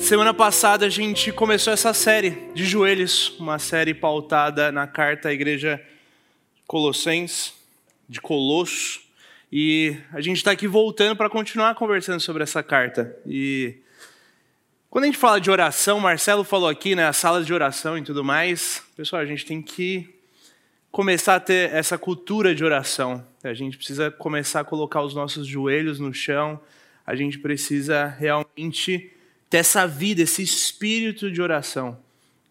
Semana passada a gente começou essa série de joelhos, uma série pautada na carta à igreja Colossenses, de Colosso, e a gente está aqui voltando para continuar conversando sobre essa carta. E quando a gente fala de oração, Marcelo falou aqui, né, as salas de oração e tudo mais, pessoal, a gente tem que começar a ter essa cultura de oração. A gente precisa começar a colocar os nossos joelhos no chão, a gente precisa realmente ter essa vida, esse espírito de oração.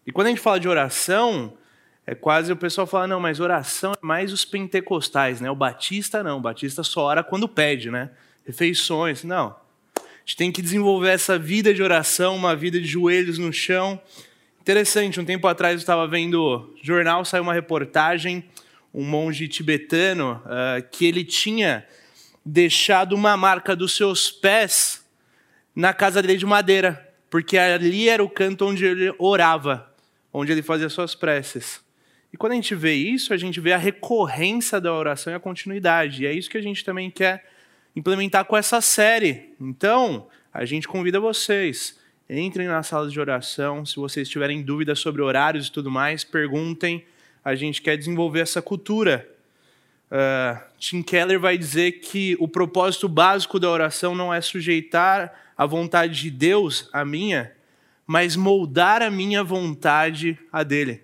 E quando a gente fala de oração, é quase o pessoal fala, não, mas oração é mais os pentecostais, né? O batista não, o batista só ora quando pede, né? Refeições, não. A gente tem que desenvolver essa vida de oração, uma vida de joelhos no chão. Interessante, um tempo atrás eu estava vendo jornal, saiu uma reportagem, um monge tibetano, uh, que ele tinha deixado uma marca dos seus pés na casa dele de madeira, porque ali era o canto onde ele orava, onde ele fazia suas preces. E quando a gente vê isso, a gente vê a recorrência da oração e a continuidade. E é isso que a gente também quer implementar com essa série. Então, a gente convida vocês, entrem na sala de oração. Se vocês tiverem dúvidas sobre horários e tudo mais, perguntem. A gente quer desenvolver essa cultura. Uh, Tim Keller vai dizer que o propósito básico da oração não é sujeitar a vontade de Deus a minha, mas moldar a minha vontade a dele.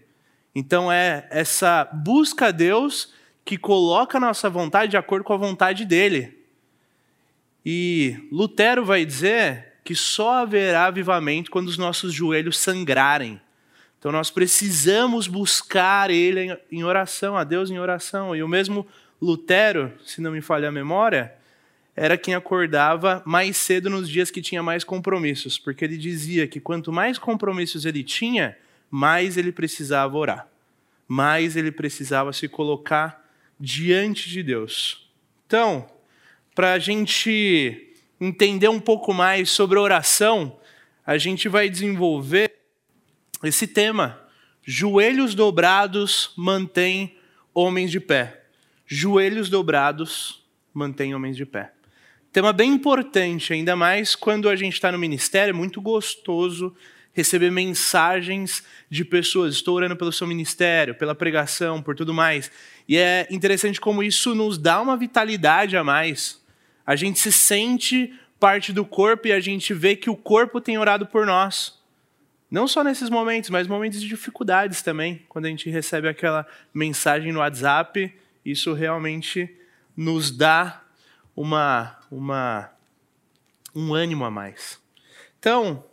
Então é essa busca a Deus que coloca a nossa vontade de acordo com a vontade dele. E Lutero vai dizer que só haverá avivamento quando os nossos joelhos sangrarem. Então nós precisamos buscar ele em oração, a Deus em oração. E o mesmo Lutero, se não me falha a memória, era quem acordava mais cedo nos dias que tinha mais compromissos, porque ele dizia que quanto mais compromissos ele tinha, mais ele precisava orar, mais ele precisava se colocar diante de Deus. Então, para a gente entender um pouco mais sobre oração, a gente vai desenvolver esse tema. Joelhos dobrados mantêm homens de pé. Joelhos dobrados mantêm homens de pé. Tema bem importante, ainda mais quando a gente está no ministério, é muito gostoso receber mensagens de pessoas. Estou orando pelo seu ministério, pela pregação, por tudo mais. E é interessante como isso nos dá uma vitalidade a mais. A gente se sente parte do corpo e a gente vê que o corpo tem orado por nós. Não só nesses momentos, mas momentos de dificuldades também. Quando a gente recebe aquela mensagem no WhatsApp, isso realmente nos dá uma, uma, um ânimo a mais. Então,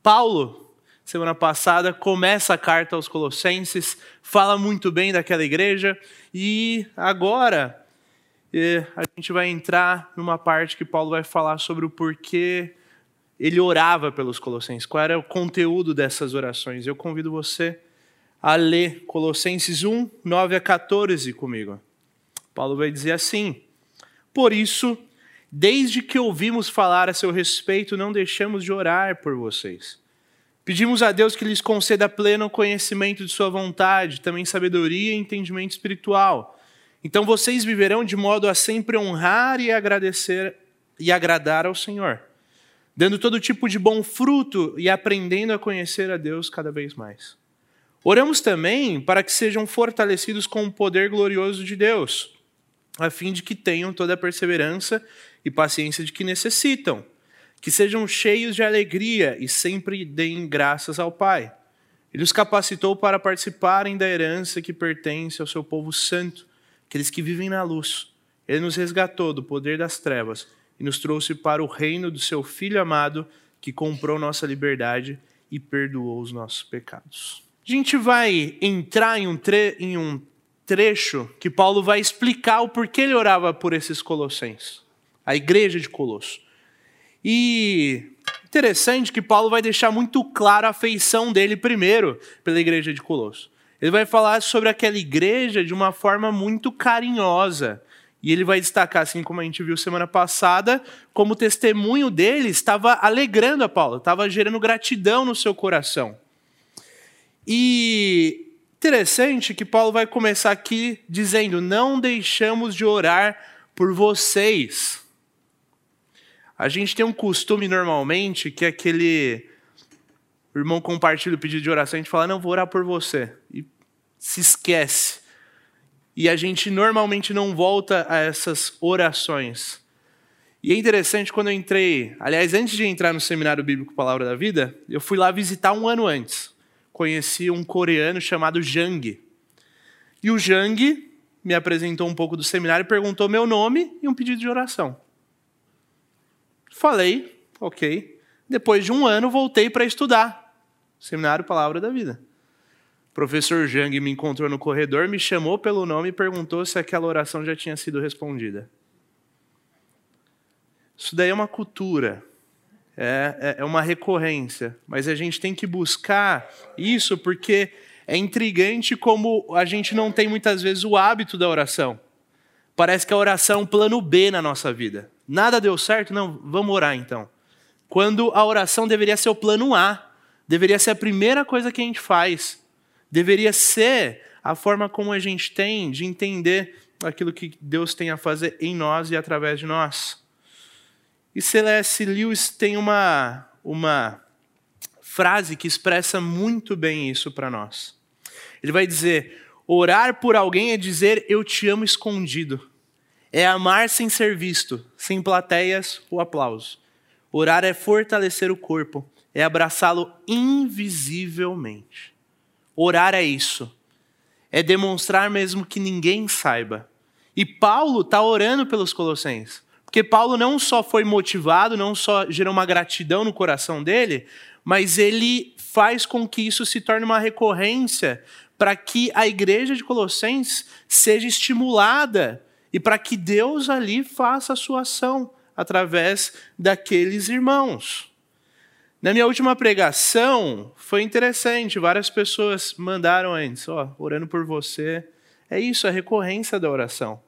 Paulo, semana passada, começa a carta aos Colossenses, fala muito bem daquela igreja, e agora eh, a gente vai entrar numa parte que Paulo vai falar sobre o porquê ele orava pelos Colossenses, qual era o conteúdo dessas orações. Eu convido você a ler Colossenses 1, 9 a 14 comigo. Paulo vai dizer assim. Por isso, desde que ouvimos falar a seu respeito, não deixamos de orar por vocês. Pedimos a Deus que lhes conceda pleno conhecimento de Sua vontade, também sabedoria e entendimento espiritual. Então vocês viverão de modo a sempre honrar e agradecer e agradar ao Senhor, dando todo tipo de bom fruto e aprendendo a conhecer a Deus cada vez mais. Oramos também para que sejam fortalecidos com o poder glorioso de Deus a fim de que tenham toda a perseverança e paciência de que necessitam, que sejam cheios de alegria e sempre deem graças ao Pai. Ele os capacitou para participarem da herança que pertence ao seu povo santo, aqueles que vivem na luz. Ele nos resgatou do poder das trevas e nos trouxe para o reino do seu Filho amado, que comprou nossa liberdade e perdoou os nossos pecados. A gente vai entrar em um, em um trecho que Paulo vai explicar o porquê ele orava por esses colossenses, a igreja de Colosso. E interessante que Paulo vai deixar muito claro a afeição dele primeiro pela igreja de Colosso. Ele vai falar sobre aquela igreja de uma forma muito carinhosa. E ele vai destacar, assim como a gente viu semana passada, como o testemunho dele estava alegrando a Paulo, estava gerando gratidão no seu coração. E Interessante que Paulo vai começar aqui dizendo: Não deixamos de orar por vocês. A gente tem um costume normalmente que é aquele o irmão compartilha o pedido de oração, a gente fala, não, vou orar por você. E se esquece. E a gente normalmente não volta a essas orações. E é interessante quando eu entrei, aliás, antes de entrar no seminário bíblico Palavra da Vida, eu fui lá visitar um ano antes. Conheci um coreano chamado Jang. E o Jang me apresentou um pouco do seminário, perguntou meu nome e um pedido de oração. Falei, ok. Depois de um ano, voltei para estudar. Seminário Palavra da Vida. O professor Jang me encontrou no corredor, me chamou pelo nome e perguntou se aquela oração já tinha sido respondida. Isso daí é uma cultura, é, é, é uma recorrência, mas a gente tem que buscar isso porque é intrigante como a gente não tem muitas vezes o hábito da oração. Parece que a oração é um plano B na nossa vida. Nada deu certo? Não, vamos orar então. Quando a oração deveria ser o plano A, deveria ser a primeira coisa que a gente faz. Deveria ser a forma como a gente tem de entender aquilo que Deus tem a fazer em nós e através de nós. E C.S. Lewis tem uma, uma frase que expressa muito bem isso para nós. Ele vai dizer: orar por alguém é dizer eu te amo escondido. É amar sem ser visto, sem plateias ou aplausos. Orar é fortalecer o corpo, é abraçá-lo invisivelmente. Orar é isso. É demonstrar mesmo que ninguém saiba. E Paulo está orando pelos colossenses. Porque Paulo não só foi motivado, não só gerou uma gratidão no coração dele, mas ele faz com que isso se torne uma recorrência para que a igreja de Colossenses seja estimulada e para que Deus ali faça a sua ação através daqueles irmãos. Na minha última pregação foi interessante, várias pessoas mandaram antes, ó, orando por você. É isso, a recorrência da oração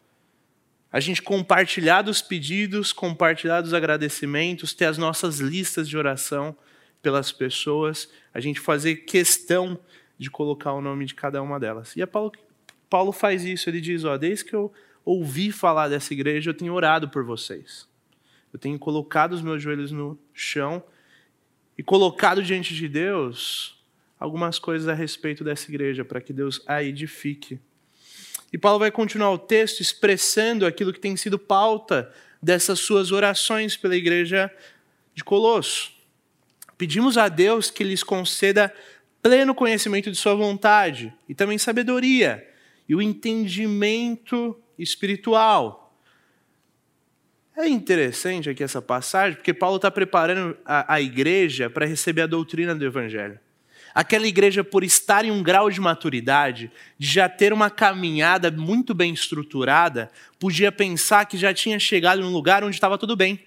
a gente compartilhar dos pedidos, compartilhar dos agradecimentos, ter as nossas listas de oração pelas pessoas, a gente fazer questão de colocar o nome de cada uma delas. E a Paulo, Paulo faz isso, ele diz: ó, desde que eu ouvi falar dessa igreja, eu tenho orado por vocês. Eu tenho colocado os meus joelhos no chão e colocado diante de Deus algumas coisas a respeito dessa igreja, para que Deus a edifique. E Paulo vai continuar o texto expressando aquilo que tem sido pauta dessas suas orações pela igreja de Colosso. Pedimos a Deus que lhes conceda pleno conhecimento de Sua vontade e também sabedoria e o entendimento espiritual. É interessante aqui essa passagem, porque Paulo está preparando a, a igreja para receber a doutrina do Evangelho. Aquela igreja, por estar em um grau de maturidade, de já ter uma caminhada muito bem estruturada, podia pensar que já tinha chegado num lugar onde estava tudo bem.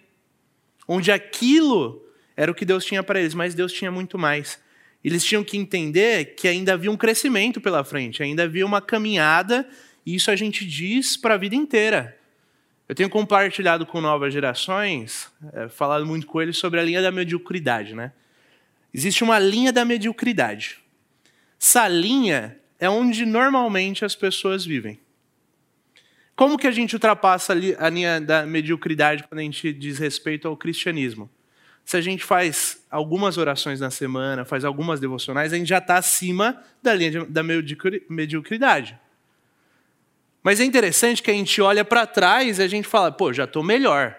Onde aquilo era o que Deus tinha para eles, mas Deus tinha muito mais. Eles tinham que entender que ainda havia um crescimento pela frente, ainda havia uma caminhada, e isso a gente diz para a vida inteira. Eu tenho compartilhado com novas gerações, é, falado muito com eles sobre a linha da mediocridade, né? Existe uma linha da mediocridade. Essa linha é onde normalmente as pessoas vivem. Como que a gente ultrapassa a linha da mediocridade quando a gente diz respeito ao cristianismo? Se a gente faz algumas orações na semana, faz algumas devocionais, a gente já está acima da linha da mediocridade. Mas é interessante que a gente olha para trás e a gente fala, pô, já estou melhor.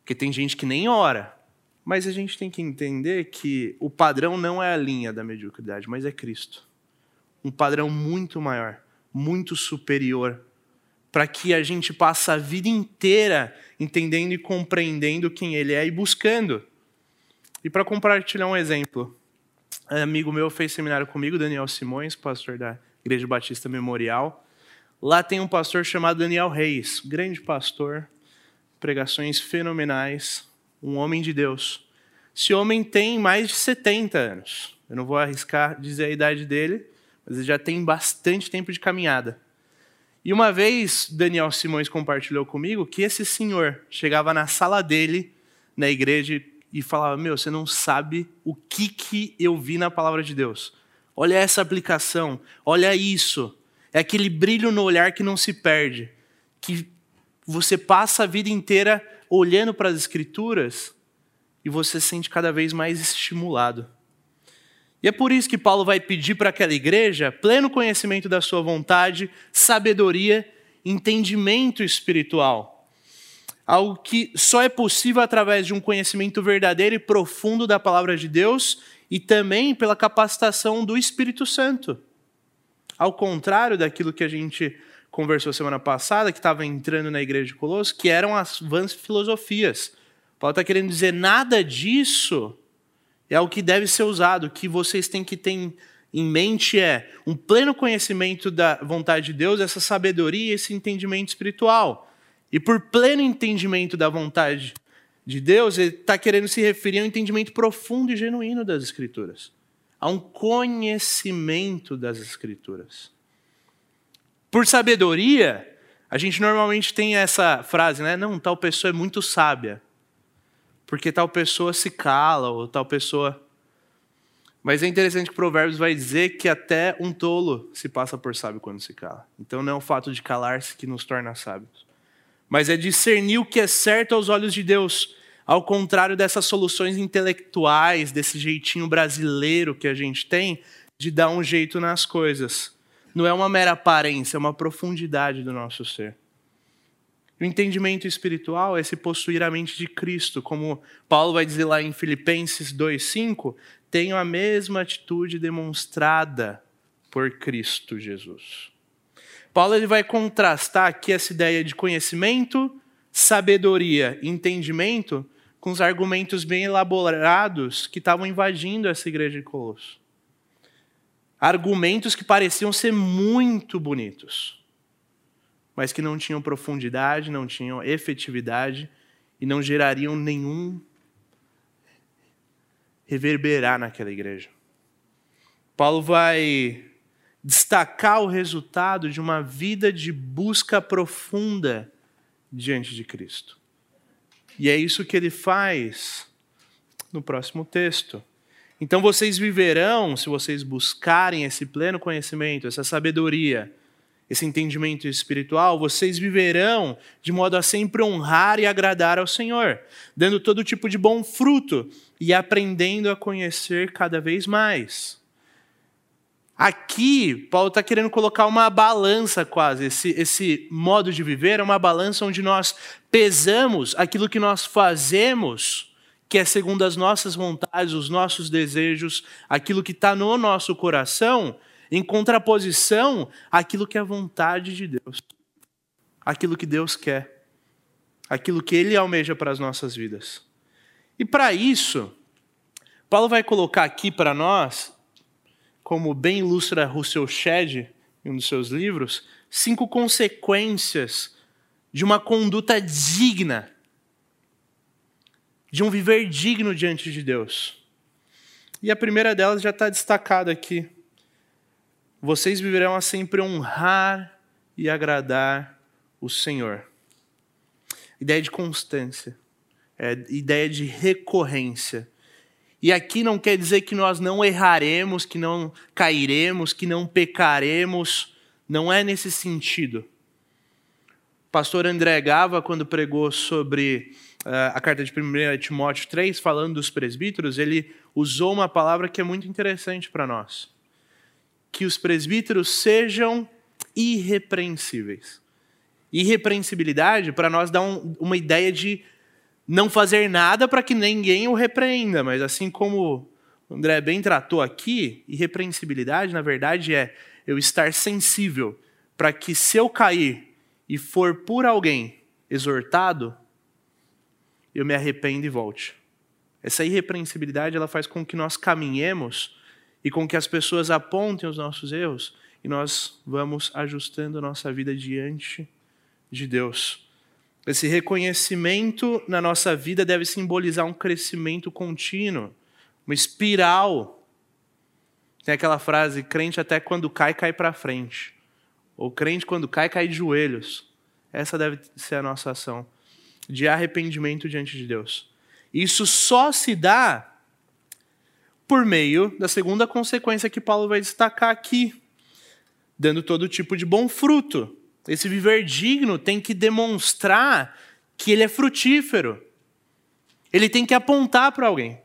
Porque tem gente que nem ora. Mas a gente tem que entender que o padrão não é a linha da mediocridade, mas é Cristo. Um padrão muito maior, muito superior, para que a gente passe a vida inteira entendendo e compreendendo quem Ele é e buscando. E para compartilhar um exemplo, um amigo meu fez seminário comigo, Daniel Simões, pastor da Igreja Batista Memorial. Lá tem um pastor chamado Daniel Reis, grande pastor, pregações fenomenais, um homem de Deus. Esse homem tem mais de 70 anos. Eu não vou arriscar dizer a idade dele, mas ele já tem bastante tempo de caminhada. E uma vez Daniel Simões compartilhou comigo que esse senhor chegava na sala dele, na igreja, e falava: Meu, você não sabe o que, que eu vi na palavra de Deus. Olha essa aplicação, olha isso. É aquele brilho no olhar que não se perde, que você passa a vida inteira olhando para as Escrituras e você se sente cada vez mais estimulado. E é por isso que Paulo vai pedir para aquela igreja pleno conhecimento da sua vontade, sabedoria, entendimento espiritual. Algo que só é possível através de um conhecimento verdadeiro e profundo da palavra de Deus e também pela capacitação do Espírito Santo. Ao contrário daquilo que a gente conversou semana passada, que estava entrando na igreja de Colosso, que eram as vãs filosofias. Paulo está querendo dizer nada disso é o que deve ser usado. O que vocês têm que ter em mente é um pleno conhecimento da vontade de Deus, essa sabedoria, esse entendimento espiritual. E por pleno entendimento da vontade de Deus, ele está querendo se referir a um entendimento profundo e genuíno das Escrituras, a um conhecimento das Escrituras. Por sabedoria, a gente normalmente tem essa frase, né? Não, tal pessoa é muito sábia porque tal pessoa se cala ou tal pessoa. Mas é interessante que Provérbios vai dizer que até um tolo se passa por sábio quando se cala. Então não é o fato de calar-se que nos torna sábios, mas é discernir o que é certo aos olhos de Deus, ao contrário dessas soluções intelectuais, desse jeitinho brasileiro que a gente tem de dar um jeito nas coisas. Não é uma mera aparência, é uma profundidade do nosso ser. O entendimento espiritual é se possuir a mente de Cristo, como Paulo vai dizer lá em Filipenses 2:5, tenho a mesma atitude demonstrada por Cristo Jesus. Paulo ele vai contrastar aqui essa ideia de conhecimento, sabedoria entendimento com os argumentos bem elaborados que estavam invadindo essa igreja de Colosso. Argumentos que pareciam ser muito bonitos mas que não tinham profundidade, não tinham efetividade e não gerariam nenhum reverberar naquela igreja. Paulo vai destacar o resultado de uma vida de busca profunda diante de Cristo. E é isso que ele faz no próximo texto. Então vocês viverão, se vocês buscarem esse pleno conhecimento, essa sabedoria, esse entendimento espiritual, vocês viverão de modo a sempre honrar e agradar ao Senhor, dando todo tipo de bom fruto e aprendendo a conhecer cada vez mais. Aqui, Paulo está querendo colocar uma balança quase. Esse, esse modo de viver é uma balança onde nós pesamos aquilo que nós fazemos, que é segundo as nossas vontades, os nossos desejos, aquilo que está no nosso coração, em contraposição àquilo que é a vontade de Deus, aquilo que Deus quer, aquilo que Ele almeja para as nossas vidas. E para isso, Paulo vai colocar aqui para nós, como bem ilustra Russell Shedd em um dos seus livros, cinco consequências de uma conduta digna, de um viver digno diante de Deus. E a primeira delas já está destacada aqui vocês viverão a sempre honrar e agradar o Senhor. Ideia de constância, é, ideia de recorrência. E aqui não quer dizer que nós não erraremos, que não cairemos, que não pecaremos. Não é nesse sentido. O pastor André Gava, quando pregou sobre uh, a carta de 1 Timóteo 3, falando dos presbíteros, ele usou uma palavra que é muito interessante para nós que os presbíteros sejam irrepreensíveis. Irrepreensibilidade, para nós, dá um, uma ideia de não fazer nada para que ninguém o repreenda, mas assim como o André bem tratou aqui, irrepreensibilidade, na verdade, é eu estar sensível para que se eu cair e for por alguém exortado, eu me arrependo e volte. Essa irrepreensibilidade ela faz com que nós caminhemos e com que as pessoas apontem os nossos erros e nós vamos ajustando a nossa vida diante de Deus. Esse reconhecimento na nossa vida deve simbolizar um crescimento contínuo, uma espiral. Tem aquela frase: crente até quando cai, cai para frente. Ou crente quando cai, cai de joelhos. Essa deve ser a nossa ação de arrependimento diante de Deus. Isso só se dá por meio da segunda consequência que Paulo vai destacar aqui, dando todo tipo de bom fruto. Esse viver digno tem que demonstrar que ele é frutífero. Ele tem que apontar para alguém.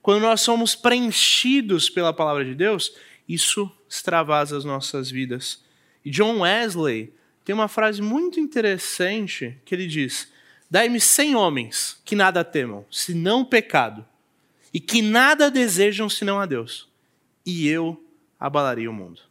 quando nós somos preenchidos pela palavra de Deus, isso extravasa as nossas vidas. E John Wesley tem uma frase muito interessante que ele diz: Dai-me cem homens que nada temam, senão pecado, e que nada desejam senão a Deus, e eu abalaria o mundo.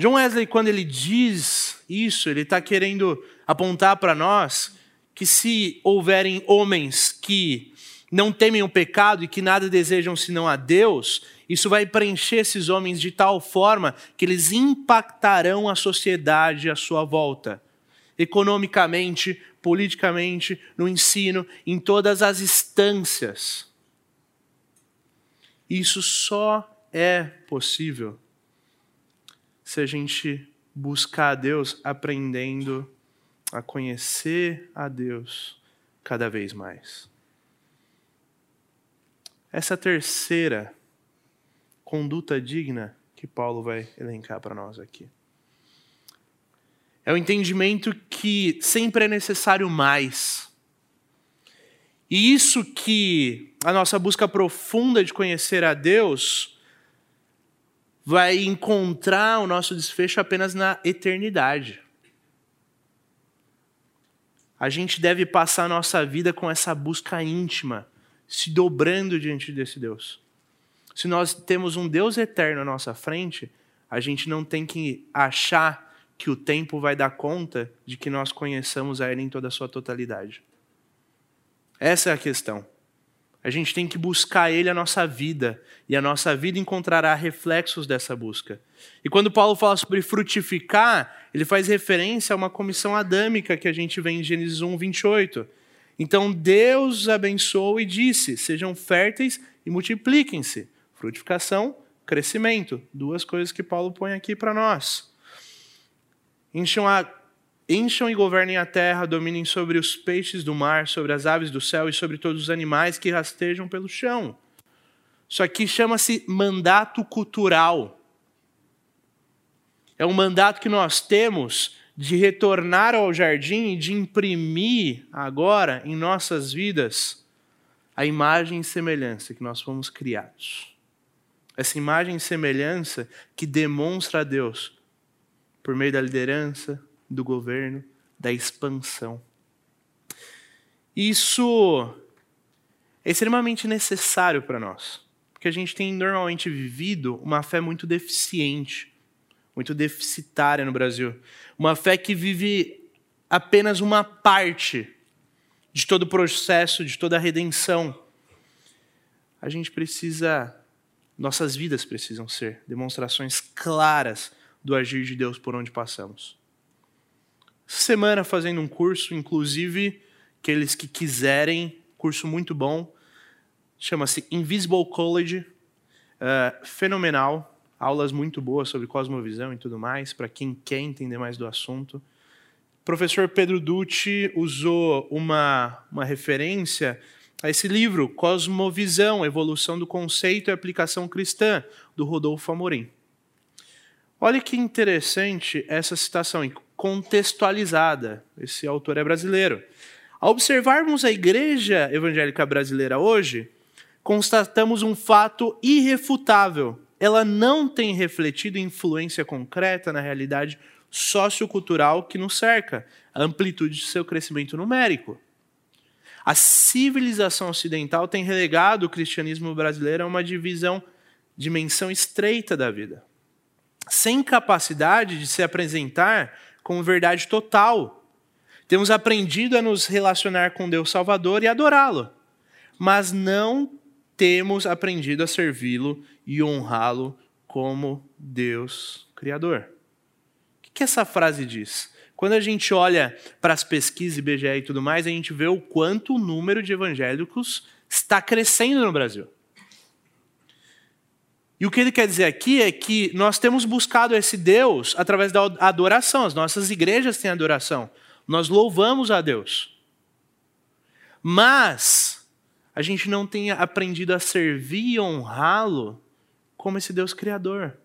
John Wesley, quando ele diz isso, ele está querendo apontar para nós que se houverem homens que não temem o pecado e que nada desejam senão a Deus, isso vai preencher esses homens de tal forma que eles impactarão a sociedade à sua volta, economicamente, politicamente, no ensino, em todas as instâncias. Isso só é possível se a gente buscar a Deus aprendendo a conhecer a Deus cada vez mais. Essa terceira conduta digna que Paulo vai elencar para nós aqui. É o entendimento que sempre é necessário mais. E isso que a nossa busca profunda de conhecer a Deus vai encontrar o nosso desfecho apenas na eternidade. A gente deve passar a nossa vida com essa busca íntima, se dobrando diante desse Deus. Se nós temos um Deus eterno à nossa frente, a gente não tem que achar que o tempo vai dar conta de que nós conheçamos a Ele em toda a sua totalidade. Essa é a questão. A gente tem que buscar Ele a nossa vida, e a nossa vida encontrará reflexos dessa busca. E quando Paulo fala sobre frutificar, ele faz referência a uma comissão adâmica que a gente vê em Gênesis 1, 28. Então Deus abençoou e disse: Sejam férteis e multipliquem-se Frutificação, crescimento. Duas coisas que Paulo põe aqui para nós. Encham, a, encham e governem a terra, dominem sobre os peixes do mar, sobre as aves do céu e sobre todos os animais que rastejam pelo chão. Isso aqui chama-se mandato cultural. É um mandato que nós temos de retornar ao jardim e de imprimir agora em nossas vidas a imagem e semelhança que nós fomos criados essa imagem e semelhança que demonstra a Deus por meio da liderança, do governo, da expansão. Isso é extremamente necessário para nós, porque a gente tem normalmente vivido uma fé muito deficiente, muito deficitária no Brasil. Uma fé que vive apenas uma parte de todo o processo, de toda a redenção. A gente precisa nossas vidas precisam ser demonstrações claras do agir de Deus por onde passamos. Semana fazendo um curso, inclusive aqueles que quiserem, curso muito bom, chama-se Invisible College, uh, fenomenal, aulas muito boas sobre cosmovisão e tudo mais, para quem quer entender mais do assunto. O professor Pedro Dutti usou uma, uma referência a esse livro, Cosmovisão, Evolução do Conceito e Aplicação Cristã, do Rodolfo Amorim. Olha que interessante essa citação, contextualizada. Esse autor é brasileiro. Ao observarmos a igreja evangélica brasileira hoje, constatamos um fato irrefutável. Ela não tem refletido influência concreta na realidade sociocultural que nos cerca, a amplitude de seu crescimento numérico. A civilização ocidental tem relegado o cristianismo brasileiro a uma divisão, dimensão estreita da vida, sem capacidade de se apresentar como verdade total. Temos aprendido a nos relacionar com Deus Salvador e adorá-lo, mas não temos aprendido a servi-lo e honrá-lo como Deus Criador. O que essa frase diz? Quando a gente olha para as pesquisas IBGE e tudo mais, a gente vê o quanto o número de evangélicos está crescendo no Brasil. E o que ele quer dizer aqui é que nós temos buscado esse Deus através da adoração. As nossas igrejas têm adoração. Nós louvamos a Deus. Mas a gente não tem aprendido a servir e honrá-lo como esse Deus criador.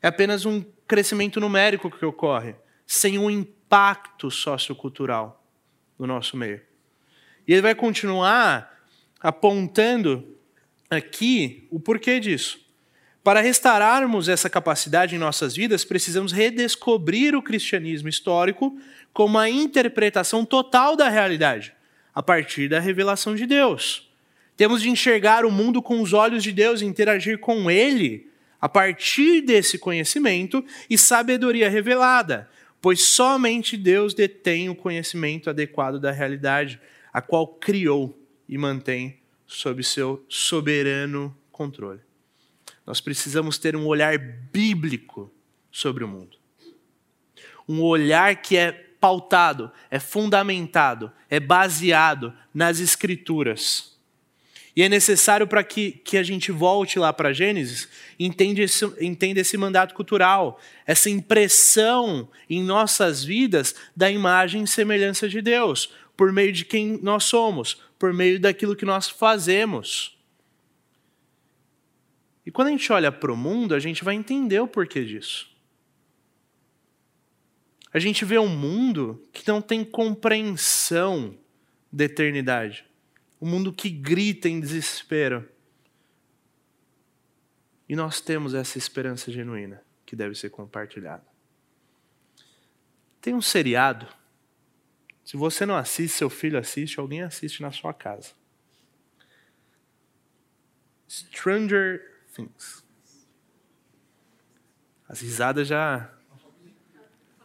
É apenas um crescimento numérico que ocorre, sem um impacto sociocultural no nosso meio. E ele vai continuar apontando aqui o porquê disso. Para restaurarmos essa capacidade em nossas vidas, precisamos redescobrir o cristianismo histórico como uma interpretação total da realidade, a partir da revelação de Deus. Temos de enxergar o mundo com os olhos de Deus e interagir com Ele a partir desse conhecimento e sabedoria revelada, pois somente Deus detém o conhecimento adequado da realidade, a qual criou e mantém sob seu soberano controle. Nós precisamos ter um olhar bíblico sobre o mundo. Um olhar que é pautado, é fundamentado, é baseado nas Escrituras. E é necessário para que, que a gente volte lá para Gênesis, entenda esse, entenda esse mandato cultural, essa impressão em nossas vidas da imagem e semelhança de Deus, por meio de quem nós somos, por meio daquilo que nós fazemos. E quando a gente olha para o mundo, a gente vai entender o porquê disso. A gente vê um mundo que não tem compreensão da eternidade. Um mundo que grita em desespero. E nós temos essa esperança genuína que deve ser compartilhada. Tem um seriado. Se você não assiste, seu filho assiste, alguém assiste na sua casa. Stranger Things. As risadas já.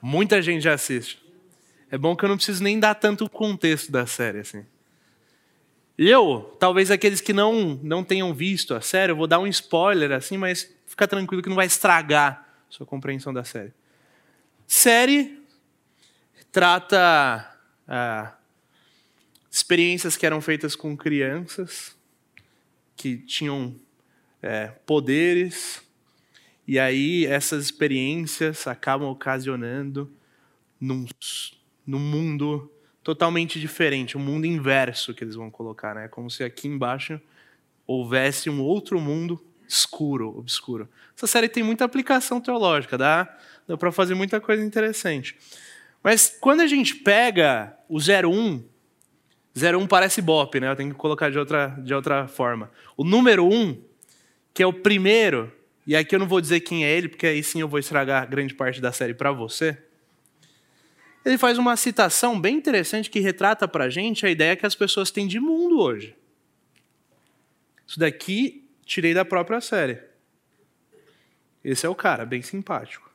Muita gente já assiste. É bom que eu não preciso nem dar tanto contexto da série assim. Eu, talvez aqueles que não não tenham visto a série, eu vou dar um spoiler assim, mas fica tranquilo que não vai estragar sua compreensão da série. Série trata ah, experiências que eram feitas com crianças que tinham é, poderes, e aí essas experiências acabam ocasionando num, num mundo totalmente diferente, um mundo inverso que eles vão colocar, né? Como se aqui embaixo houvesse um outro mundo escuro, obscuro. Essa série tem muita aplicação teológica, dá, dá para fazer muita coisa interessante. Mas quando a gente pega o 01, 01 parece Bop, né? Eu tenho que colocar de outra, de outra forma. O número 1 que é o primeiro, e aqui eu não vou dizer quem é ele, porque aí sim eu vou estragar grande parte da série para você. Ele faz uma citação bem interessante que retrata para a gente a ideia que as pessoas têm de mundo hoje. Isso daqui tirei da própria série. Esse é o cara, bem simpático.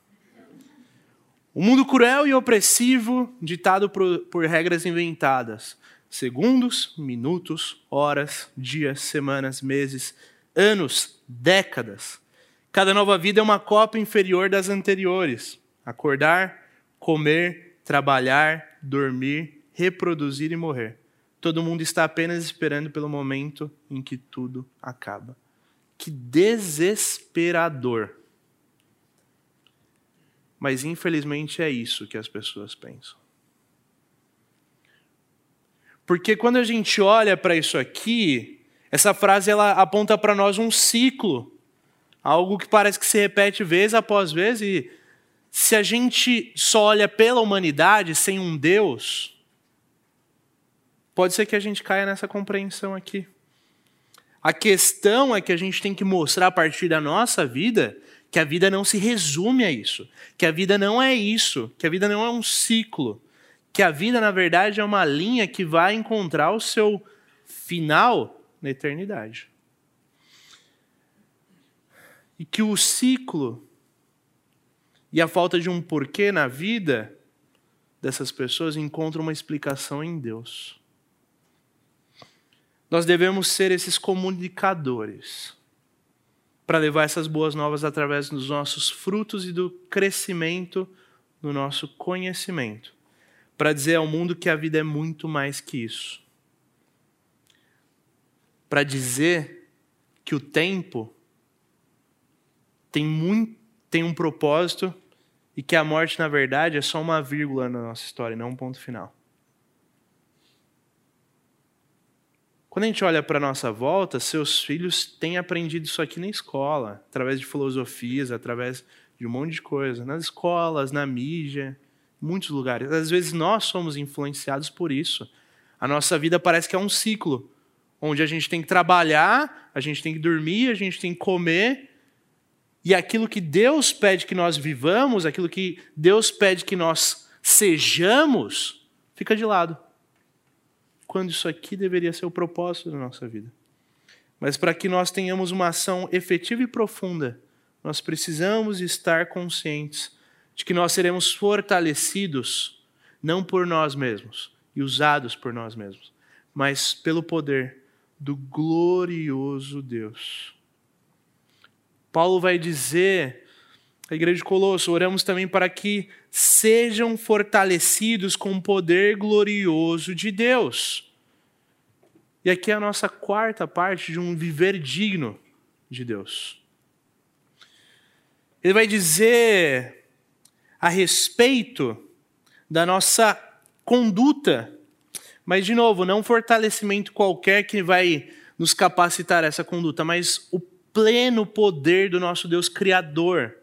O mundo cruel e opressivo, ditado por, por regras inventadas. Segundos, minutos, horas, dias, semanas, meses, anos, décadas. Cada nova vida é uma cópia inferior das anteriores. Acordar, comer, trabalhar, dormir, reproduzir e morrer. Todo mundo está apenas esperando pelo momento em que tudo acaba. Que desesperador. Mas infelizmente é isso que as pessoas pensam. Porque quando a gente olha para isso aqui, essa frase ela aponta para nós um ciclo, algo que parece que se repete vez após vez e se a gente só olha pela humanidade sem um Deus, pode ser que a gente caia nessa compreensão aqui. A questão é que a gente tem que mostrar a partir da nossa vida que a vida não se resume a isso, que a vida não é isso, que a vida não é um ciclo, que a vida, na verdade, é uma linha que vai encontrar o seu final na eternidade. E que o ciclo e a falta de um porquê na vida dessas pessoas encontram uma explicação em Deus. Nós devemos ser esses comunicadores para levar essas boas novas através dos nossos frutos e do crescimento do nosso conhecimento, para dizer ao mundo que a vida é muito mais que isso para dizer que o tempo tem, muito, tem um propósito e que a morte, na verdade, é só uma vírgula na nossa história, não um ponto final. Quando a gente olha para a nossa volta, seus filhos têm aprendido isso aqui na escola, através de filosofias, através de um monte de coisa. Nas escolas, na mídia, muitos lugares. Às vezes nós somos influenciados por isso A nossa vida parece que é um ciclo, onde a gente tem que trabalhar, a gente tem que dormir, a gente tem que comer, e aquilo que Deus pede que nós vivamos, aquilo que Deus pede que nós sejamos, fica de lado. Quando isso aqui deveria ser o propósito da nossa vida. Mas para que nós tenhamos uma ação efetiva e profunda, nós precisamos estar conscientes de que nós seremos fortalecidos não por nós mesmos e usados por nós mesmos, mas pelo poder do glorioso Deus. Paulo vai dizer à igreja de Colosso: oramos também para que sejam fortalecidos com o poder glorioso de Deus. E aqui é a nossa quarta parte de um viver digno de Deus. Ele vai dizer a respeito da nossa conduta, mas, de novo, não um fortalecimento qualquer que vai nos capacitar essa conduta, mas o pleno poder do nosso Deus Criador.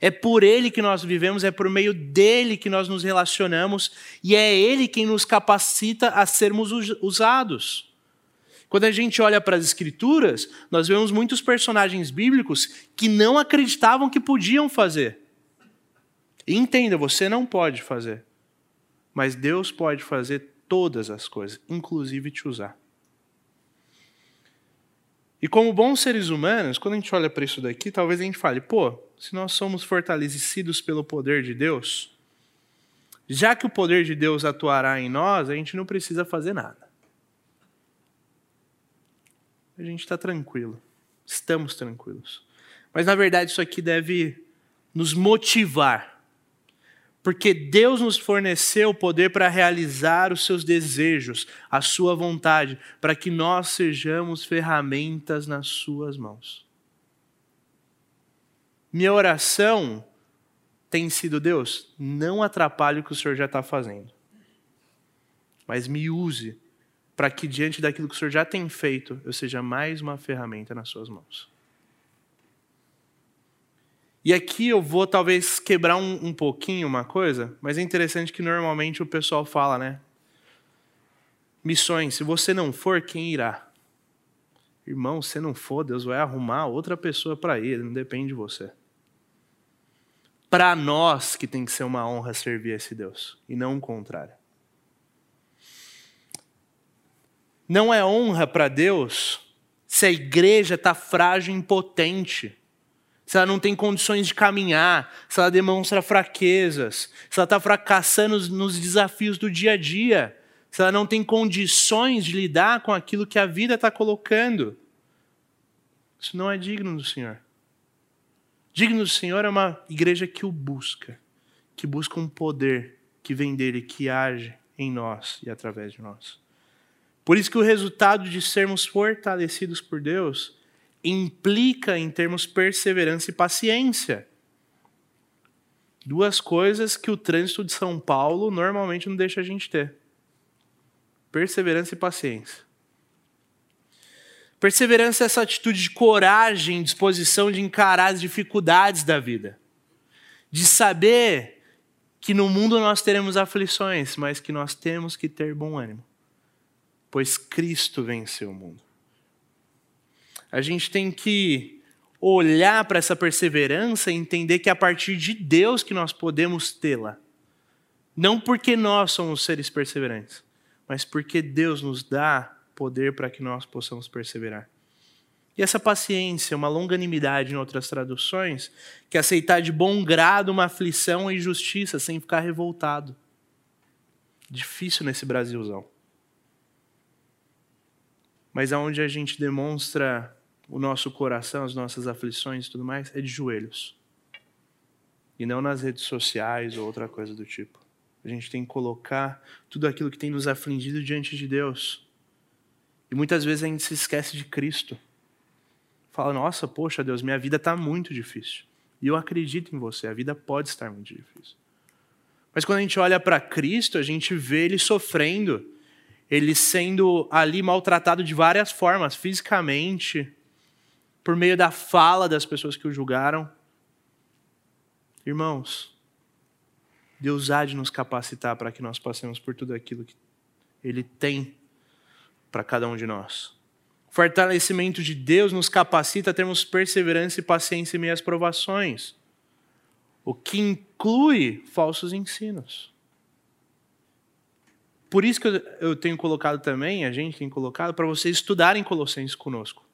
É por Ele que nós vivemos, é por meio dele que nós nos relacionamos, e é Ele quem nos capacita a sermos usados. Quando a gente olha para as Escrituras, nós vemos muitos personagens bíblicos que não acreditavam que podiam fazer. Entenda, você não pode fazer. Mas Deus pode fazer todas as coisas, inclusive te usar. E como bons seres humanos, quando a gente olha para isso daqui, talvez a gente fale: pô, se nós somos fortalecidos pelo poder de Deus, já que o poder de Deus atuará em nós, a gente não precisa fazer nada a gente está tranquilo. Estamos tranquilos. Mas na verdade isso aqui deve nos motivar. Porque Deus nos forneceu o poder para realizar os seus desejos, a sua vontade, para que nós sejamos ferramentas nas suas mãos. Minha oração tem sido: Deus, não atrapalhe o que o Senhor já está fazendo, mas me use para que diante daquilo que o Senhor já tem feito, eu seja mais uma ferramenta nas suas mãos. E aqui eu vou talvez quebrar um, um pouquinho uma coisa, mas é interessante que normalmente o pessoal fala, né? Missões, se você não for, quem irá? Irmão, se não for, Deus vai arrumar outra pessoa para ir, não depende de você. Para nós que tem que ser uma honra servir esse Deus, e não o contrário. Não é honra para Deus se a igreja está frágil e impotente, se ela não tem condições de caminhar, se ela demonstra fraquezas, se ela está fracassando nos desafios do dia a dia, se ela não tem condições de lidar com aquilo que a vida está colocando. Isso não é digno do Senhor. Digno do Senhor é uma igreja que o busca, que busca um poder que vem dele, que age em nós e através de nós. Por isso que o resultado de sermos fortalecidos por Deus implica em termos perseverança e paciência. Duas coisas que o trânsito de São Paulo normalmente não deixa a gente ter: perseverança e paciência. Perseverança é essa atitude de coragem, disposição de encarar as dificuldades da vida, de saber que no mundo nós teremos aflições, mas que nós temos que ter bom ânimo pois Cristo venceu o mundo. A gente tem que olhar para essa perseverança e entender que é a partir de Deus que nós podemos tê-la. Não porque nós somos seres perseverantes, mas porque Deus nos dá poder para que nós possamos perseverar. E essa paciência, uma longanimidade em outras traduções, que é aceitar de bom grado uma aflição e injustiça sem ficar revoltado. Difícil nesse Brasilzão mas aonde a gente demonstra o nosso coração, as nossas aflições e tudo mais, é de joelhos. E não nas redes sociais ou outra coisa do tipo. A gente tem que colocar tudo aquilo que tem nos afligido diante de Deus. E muitas vezes a gente se esquece de Cristo. Fala, nossa, poxa Deus, minha vida está muito difícil. E eu acredito em você, a vida pode estar muito difícil. Mas quando a gente olha para Cristo, a gente vê ele sofrendo ele sendo ali maltratado de várias formas, fisicamente, por meio da fala das pessoas que o julgaram. Irmãos, Deus há de nos capacitar para que nós passemos por tudo aquilo que Ele tem para cada um de nós. O fortalecimento de Deus nos capacita a termos perseverança e paciência em meio às provações, o que inclui falsos ensinos. Por isso que eu tenho colocado também, a gente tem colocado, para vocês estudarem Colossenses conosco.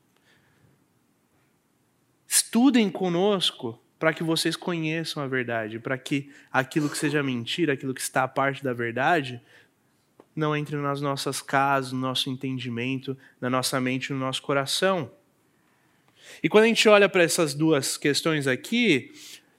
Estudem conosco para que vocês conheçam a verdade, para que aquilo que seja mentira, aquilo que está a parte da verdade, não entre nas nossas casas, no nosso entendimento, na nossa mente, no nosso coração. E quando a gente olha para essas duas questões aqui,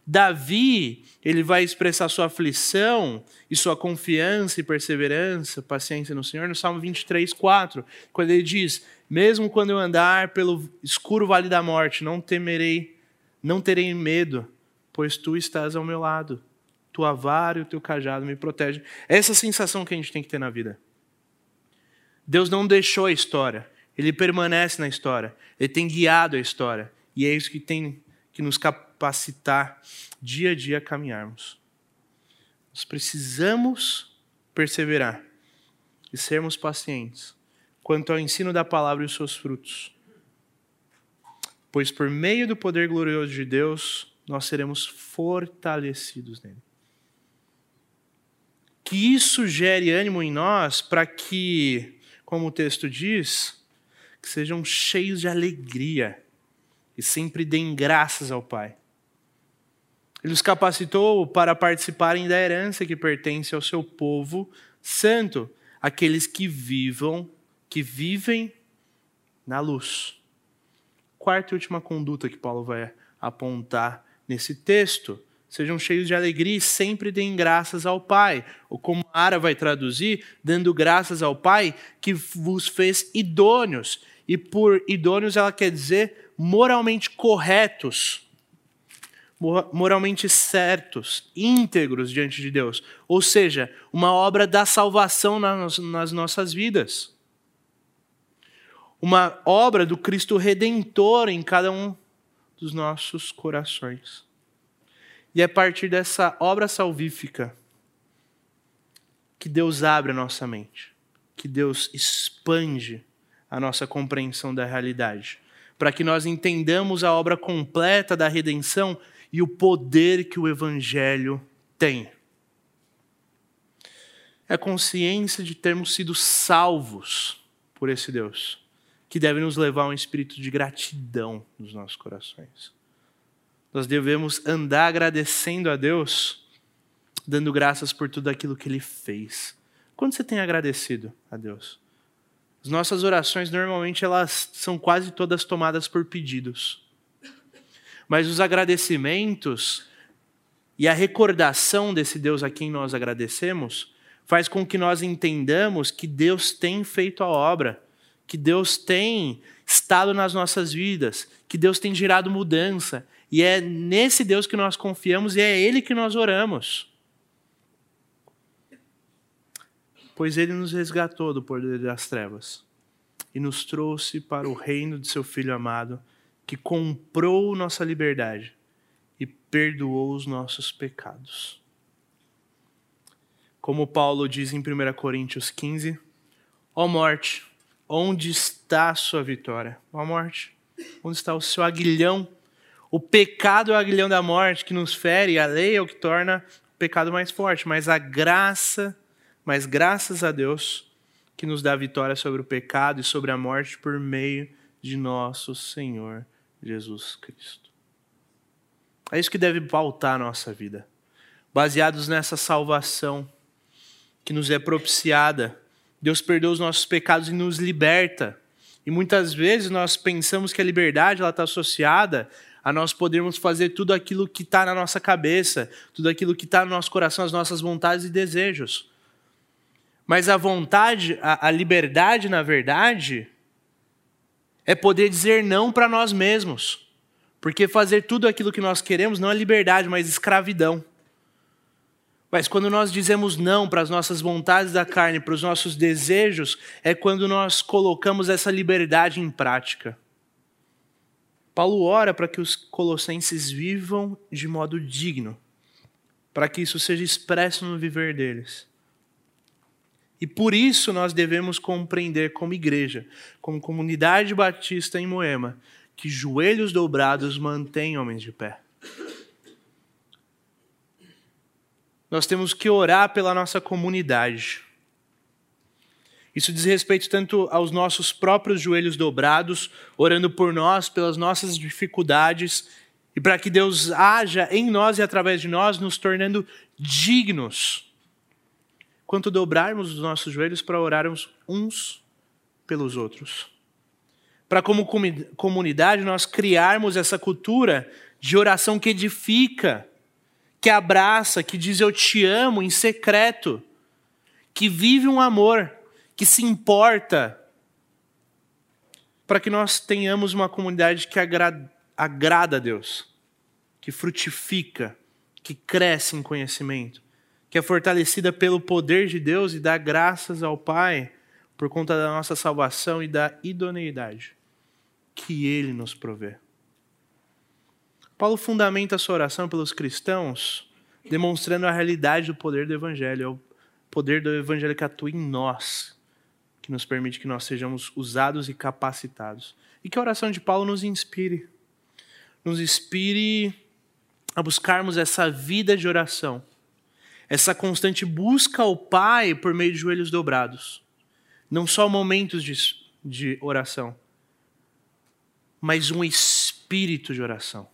Davi, ele vai expressar sua aflição e sua confiança e perseverança, paciência no Senhor, no Salmo 23, 4, quando ele diz: Mesmo quando eu andar pelo escuro vale da morte, não temerei, não terei medo, pois tu estás ao meu lado tua vara e o teu cajado me protegem. É essa sensação que a gente tem que ter na vida. Deus não deixou a história, ele permanece na história, ele tem guiado a história, e é isso que tem que nos capacitar dia a dia a caminharmos. Nós precisamos perseverar e sermos pacientes quanto ao ensino da palavra e os seus frutos. Pois por meio do poder glorioso de Deus, nós seremos fortalecidos nele que isso gere ânimo em nós para que, como o texto diz, que sejam cheios de alegria e sempre deem graças ao Pai. Ele os capacitou para participarem da herança que pertence ao seu povo santo, aqueles que vivam, que vivem na luz. Quarta e última conduta que Paulo vai apontar nesse texto Sejam cheios de alegria e sempre deem graças ao Pai. Ou como Ara vai traduzir, dando graças ao Pai que vos fez idôneos. E por idôneos ela quer dizer moralmente corretos, moralmente certos, íntegros diante de Deus. Ou seja, uma obra da salvação nas, nas nossas vidas. Uma obra do Cristo Redentor em cada um dos nossos corações. E é a partir dessa obra salvífica que Deus abre a nossa mente, que Deus expande a nossa compreensão da realidade, para que nós entendamos a obra completa da redenção e o poder que o Evangelho tem. É a consciência de termos sido salvos por esse Deus, que deve nos levar a um espírito de gratidão nos nossos corações. Nós devemos andar agradecendo a Deus, dando graças por tudo aquilo que Ele fez. Quando você tem agradecido a Deus? As nossas orações normalmente elas são quase todas tomadas por pedidos. Mas os agradecimentos e a recordação desse Deus a quem nós agradecemos faz com que nós entendamos que Deus tem feito a obra, que Deus tem estado nas nossas vidas, que Deus tem gerado mudança, e é nesse Deus que nós confiamos e é Ele que nós oramos. Pois Ele nos resgatou do poder das trevas e nos trouxe para o reino de Seu Filho amado, que comprou nossa liberdade e perdoou os nossos pecados. Como Paulo diz em 1 Coríntios 15: Ó oh morte, onde está a sua vitória? Ó oh morte, onde está o seu aguilhão? O pecado é o aguilhão da morte que nos fere, a lei é o que torna o pecado mais forte, mas a graça, mas graças a Deus que nos dá vitória sobre o pecado e sobre a morte por meio de nosso Senhor Jesus Cristo. É isso que deve pautar a nossa vida. Baseados nessa salvação que nos é propiciada, Deus perdoa os nossos pecados e nos liberta. E muitas vezes nós pensamos que a liberdade está associada a nós podermos fazer tudo aquilo que está na nossa cabeça, tudo aquilo que está no nosso coração, as nossas vontades e desejos. Mas a vontade, a, a liberdade, na verdade, é poder dizer não para nós mesmos. Porque fazer tudo aquilo que nós queremos não é liberdade, mas escravidão. Mas quando nós dizemos não para as nossas vontades da carne, para os nossos desejos, é quando nós colocamos essa liberdade em prática. Paulo ora para que os colossenses vivam de modo digno, para que isso seja expresso no viver deles. E por isso nós devemos compreender como igreja, como comunidade batista em Moema, que joelhos dobrados mantêm homens de pé. Nós temos que orar pela nossa comunidade. Isso diz respeito tanto aos nossos próprios joelhos dobrados, orando por nós, pelas nossas dificuldades, e para que Deus haja em nós e através de nós, nos tornando dignos, quanto dobrarmos os nossos joelhos para orarmos uns pelos outros. Para, como comunidade, nós criarmos essa cultura de oração que edifica, que abraça, que diz eu te amo em secreto, que vive um amor que se importa, para que nós tenhamos uma comunidade que agrada, agrada a Deus, que frutifica, que cresce em conhecimento, que é fortalecida pelo poder de Deus e dá graças ao Pai por conta da nossa salvação e da idoneidade que Ele nos provê. Paulo fundamenta a sua oração pelos cristãos, demonstrando a realidade do poder do Evangelho, é o poder do Evangelho que atua em nós, que nos permite que nós sejamos usados e capacitados. E que a oração de Paulo nos inspire. Nos inspire a buscarmos essa vida de oração. Essa constante busca ao Pai por meio de joelhos dobrados. Não só momentos de, de oração, mas um espírito de oração.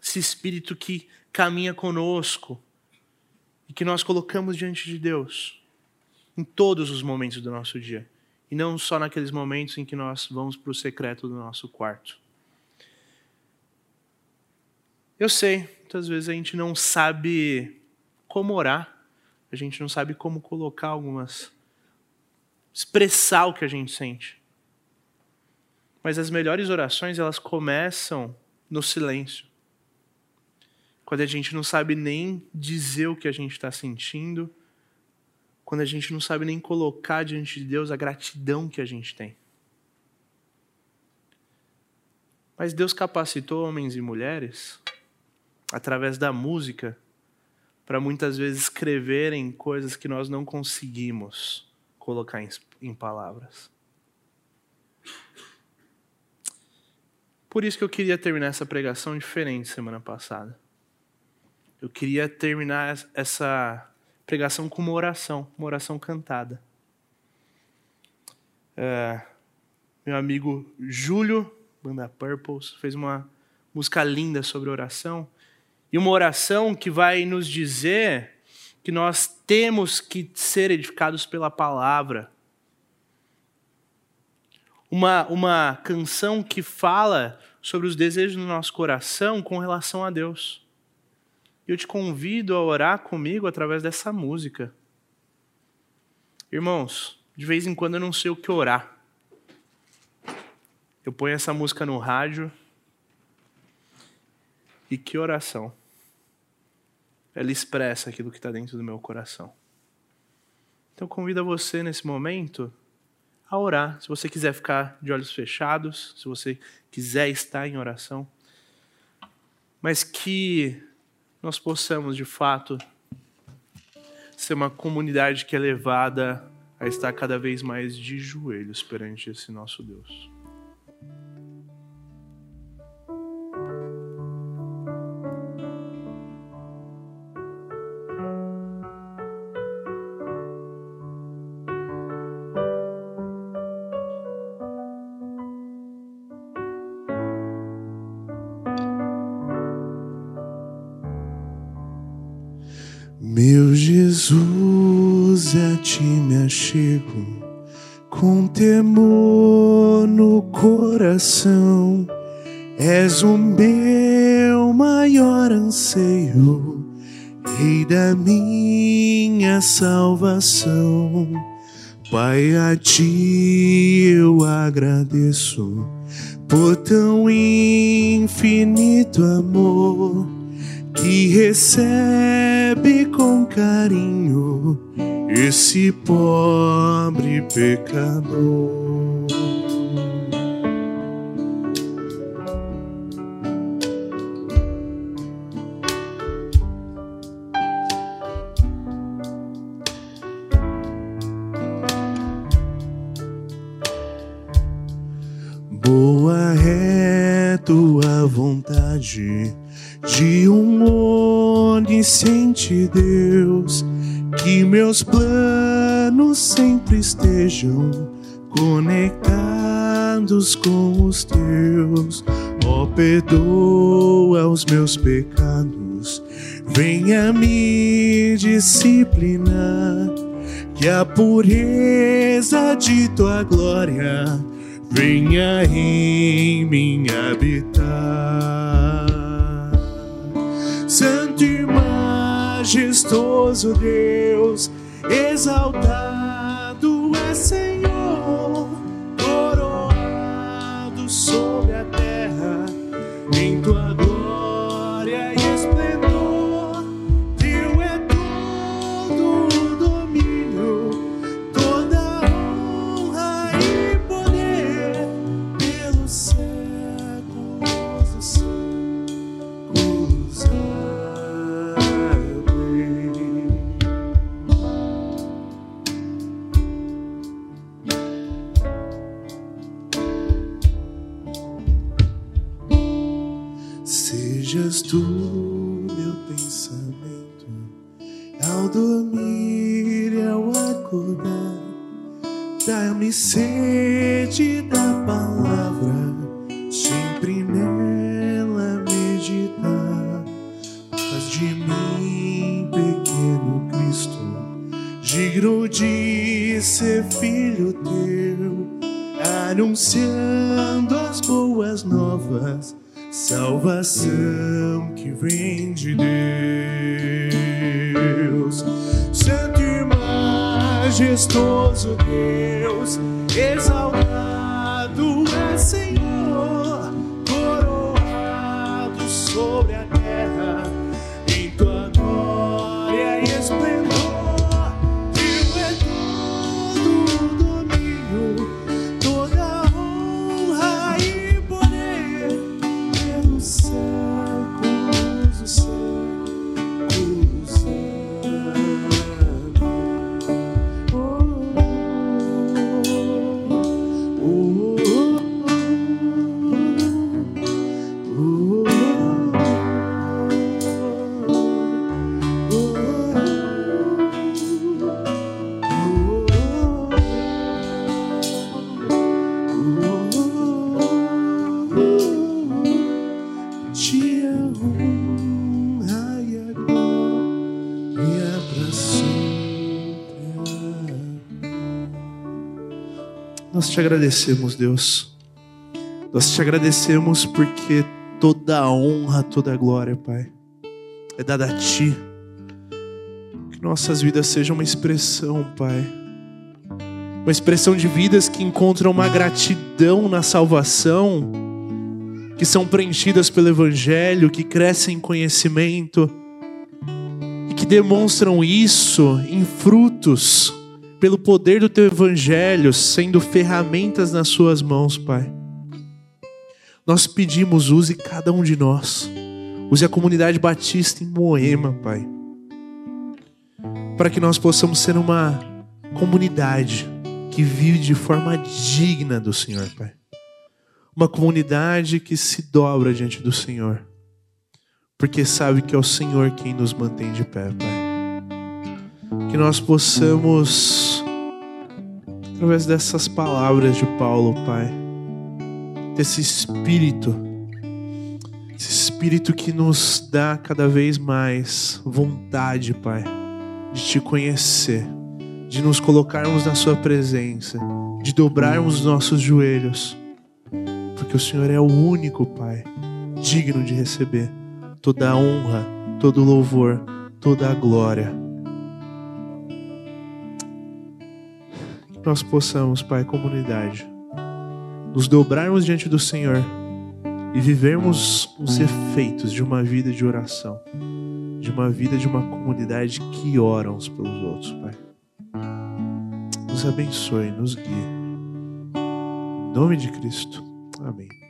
Esse espírito que caminha conosco e que nós colocamos diante de Deus em todos os momentos do nosso dia. E não só naqueles momentos em que nós vamos para o secreto do nosso quarto. Eu sei, muitas vezes a gente não sabe como orar, a gente não sabe como colocar algumas. expressar o que a gente sente. Mas as melhores orações, elas começam no silêncio. Quando a gente não sabe nem dizer o que a gente está sentindo, quando a gente não sabe nem colocar diante de Deus a gratidão que a gente tem. Mas Deus capacitou homens e mulheres, através da música, para muitas vezes escreverem coisas que nós não conseguimos colocar em, palavras. Por isso que eu queria terminar essa pregação diferente semana passada. Eu queria terminar essa pregação com uma oração, uma oração cantada. É, meu amigo Júlio, banda Purples, fez uma música linda sobre oração. E uma oração que vai nos dizer que nós temos que ser edificados pela palavra. Uma, uma canção que fala sobre os desejos do nosso coração com relação a Deus eu te convido a orar comigo através dessa música. Irmãos, de vez em quando eu não sei o que orar. Eu ponho essa música no rádio. E que oração. Ela expressa aquilo que está dentro do meu coração. Então convido você nesse momento a orar. Se você quiser ficar de olhos fechados, se você quiser estar em oração, mas que nós possamos, de fato, ser uma comunidade que é levada a estar cada vez mais de joelhos perante esse nosso Deus. Com temor no coração. És o meu maior anseio, Rei da minha salvação. Pai, a ti eu agradeço por tão infinito amor que recebe com carinho esse pobre pecador. Boa é tua vontade de um homem sente Deus que meus planos sempre estejam conectados com os teus. Ó, oh, perdoa os meus pecados, venha me disciplinar, que a pureza de tua glória venha em mim habitar. Majestoso Deus, exaltado é Senhor, te agradecemos, Deus. Nós te agradecemos porque toda a honra, toda a glória, Pai, é dada a Ti. Que nossas vidas sejam uma expressão, Pai. Uma expressão de vidas que encontram uma gratidão na salvação, que são preenchidas pelo Evangelho, que crescem em conhecimento e que demonstram isso em frutos pelo poder do Teu Evangelho, sendo ferramentas nas Suas mãos, Pai. Nós pedimos, use cada um de nós, use a comunidade batista em Moema, Pai, para que nós possamos ser uma comunidade que vive de forma digna do Senhor, Pai. Uma comunidade que se dobra diante do Senhor, porque sabe que é o Senhor quem nos mantém de pé, Pai. Que nós possamos, através dessas palavras de Paulo, Pai, desse espírito, esse espírito que nos dá cada vez mais vontade, Pai, de te conhecer, de nos colocarmos na Sua presença, de dobrarmos os nossos joelhos. Porque o Senhor é o único Pai digno de receber toda a honra, todo o louvor, toda a glória. Nós possamos, Pai, comunidade, nos dobrarmos diante do Senhor e vivermos os efeitos de uma vida de oração, de uma vida de uma comunidade que ora uns pelos outros, Pai. Nos abençoe, nos guie. Em nome de Cristo. Amém.